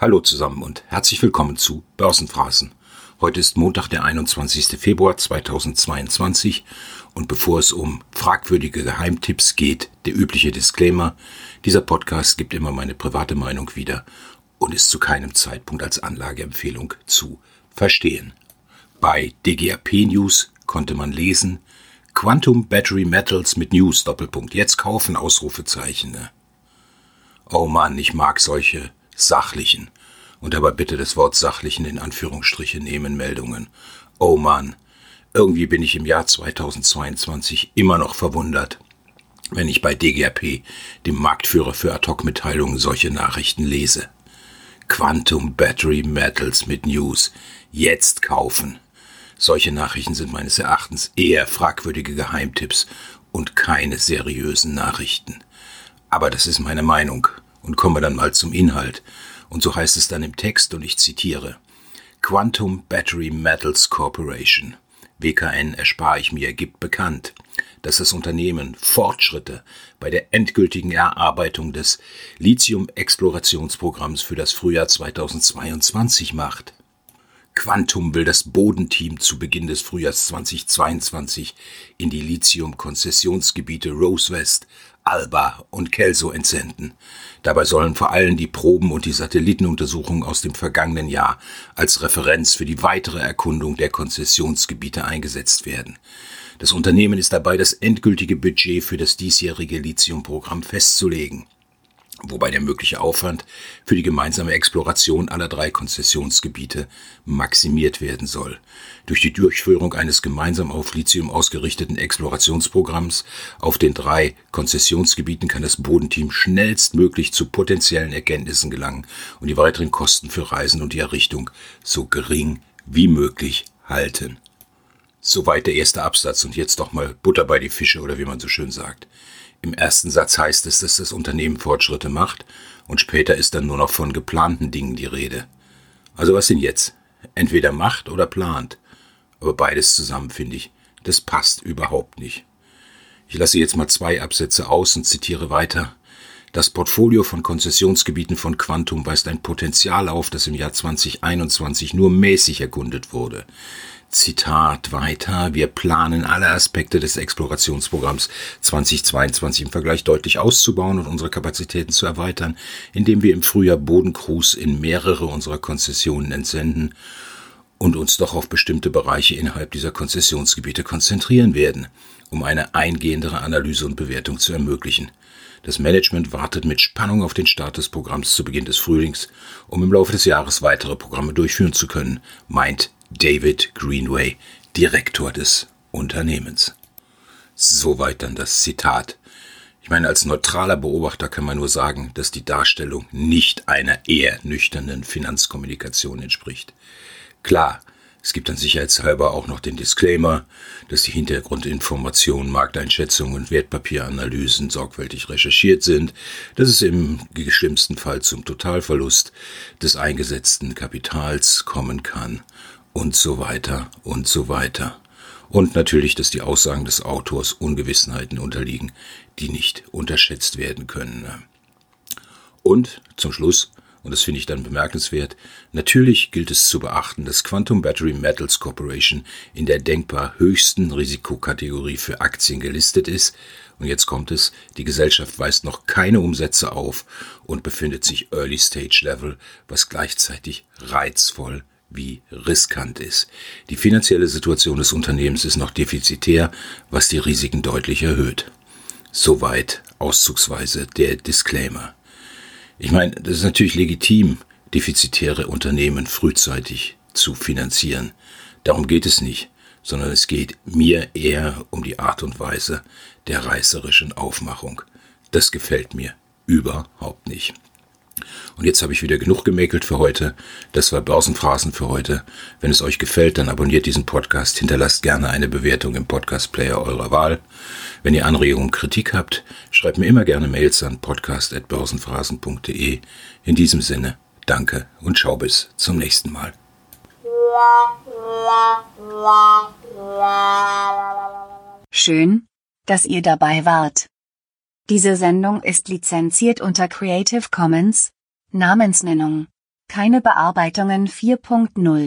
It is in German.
Hallo zusammen und herzlich willkommen zu Börsenphrasen. Heute ist Montag, der 21. Februar 2022 und bevor es um fragwürdige Geheimtipps geht, der übliche Disclaimer, dieser Podcast gibt immer meine private Meinung wieder und ist zu keinem Zeitpunkt als Anlageempfehlung zu verstehen. Bei DGAP News konnte man lesen, Quantum Battery Metals mit News Doppelpunkt. Jetzt kaufen Ausrufezeichen. Ne? Oh Mann, ich mag solche sachlichen und dabei bitte das Wort sachlichen in Anführungsstriche nehmen Meldungen. Oh Mann, irgendwie bin ich im Jahr 2022 immer noch verwundert, wenn ich bei DGRP, dem Marktführer für Ad-Hoc-Mitteilungen, solche Nachrichten lese. Quantum Battery Metals mit News. Jetzt kaufen. Solche Nachrichten sind meines Erachtens eher fragwürdige Geheimtipps und keine seriösen Nachrichten. Aber das ist meine Meinung. Und kommen wir dann mal zum Inhalt. Und so heißt es dann im Text, und ich zitiere, Quantum Battery Metals Corporation, WKN erspare ich mir, gibt bekannt, dass das Unternehmen Fortschritte bei der endgültigen Erarbeitung des Lithium-Explorationsprogramms für das Frühjahr 2022 macht. Quantum will das Bodenteam zu Beginn des Frühjahrs 2022 in die Lithium-Konzessionsgebiete Rose West, Alba und Kelso entsenden. Dabei sollen vor allem die Proben und die Satellitenuntersuchungen aus dem vergangenen Jahr als Referenz für die weitere Erkundung der Konzessionsgebiete eingesetzt werden. Das Unternehmen ist dabei, das endgültige Budget für das diesjährige Lithiumprogramm festzulegen wobei der mögliche Aufwand für die gemeinsame Exploration aller drei Konzessionsgebiete maximiert werden soll. Durch die Durchführung eines gemeinsam auf Lithium ausgerichteten Explorationsprogramms auf den drei Konzessionsgebieten kann das Bodenteam schnellstmöglich zu potenziellen Erkenntnissen gelangen und die weiteren Kosten für Reisen und die Errichtung so gering wie möglich halten. Soweit der erste Absatz und jetzt doch mal Butter bei die Fische oder wie man so schön sagt. Im ersten Satz heißt es, dass das Unternehmen Fortschritte macht und später ist dann nur noch von geplanten Dingen die Rede. Also was denn jetzt? Entweder macht oder plant. Aber beides zusammen, finde ich, das passt überhaupt nicht. Ich lasse jetzt mal zwei Absätze aus und zitiere weiter. Das Portfolio von Konzessionsgebieten von Quantum weist ein Potenzial auf, das im Jahr 2021 nur mäßig erkundet wurde. Zitat weiter, wir planen alle Aspekte des Explorationsprogramms 2022 im Vergleich deutlich auszubauen und unsere Kapazitäten zu erweitern, indem wir im Frühjahr Bodencrews in mehrere unserer Konzessionen entsenden und uns doch auf bestimmte Bereiche innerhalb dieser Konzessionsgebiete konzentrieren werden, um eine eingehendere Analyse und Bewertung zu ermöglichen. Das Management wartet mit Spannung auf den Start des Programms zu Beginn des Frühlings, um im Laufe des Jahres weitere Programme durchführen zu können, meint David Greenway, Direktor des Unternehmens. Soweit dann das Zitat. Ich meine, als neutraler Beobachter kann man nur sagen, dass die Darstellung nicht einer eher nüchternen Finanzkommunikation entspricht. Klar, es gibt dann sicherheitshalber auch noch den Disclaimer, dass die Hintergrundinformationen, Markteinschätzungen und Wertpapieranalysen sorgfältig recherchiert sind, dass es im schlimmsten Fall zum Totalverlust des eingesetzten Kapitals kommen kann und so weiter und so weiter. Und natürlich, dass die Aussagen des Autors Ungewissenheiten unterliegen, die nicht unterschätzt werden können. Und zum Schluss und das finde ich dann bemerkenswert, natürlich gilt es zu beachten, dass Quantum Battery Metals Corporation in der denkbar höchsten Risikokategorie für Aktien gelistet ist. Und jetzt kommt es, die Gesellschaft weist noch keine Umsätze auf und befindet sich Early Stage Level, was gleichzeitig reizvoll wie riskant ist. Die finanzielle Situation des Unternehmens ist noch defizitär, was die Risiken deutlich erhöht. Soweit auszugsweise der Disclaimer. Ich meine, das ist natürlich legitim, defizitäre Unternehmen frühzeitig zu finanzieren. Darum geht es nicht, sondern es geht mir eher um die Art und Weise der reißerischen Aufmachung. Das gefällt mir überhaupt nicht. Und jetzt habe ich wieder genug gemäkelt für heute. Das war Börsenphrasen für heute. Wenn es euch gefällt, dann abonniert diesen Podcast, hinterlasst gerne eine Bewertung im Podcast-Player eurer Wahl. Wenn ihr Anregungen, Kritik habt, schreibt mir immer gerne Mails an podcast.börsenphrasen.de. In diesem Sinne, danke und schau bis zum nächsten Mal. Schön, dass ihr dabei wart. Diese Sendung ist lizenziert unter Creative Commons Namensnennung. Keine Bearbeitungen 4.0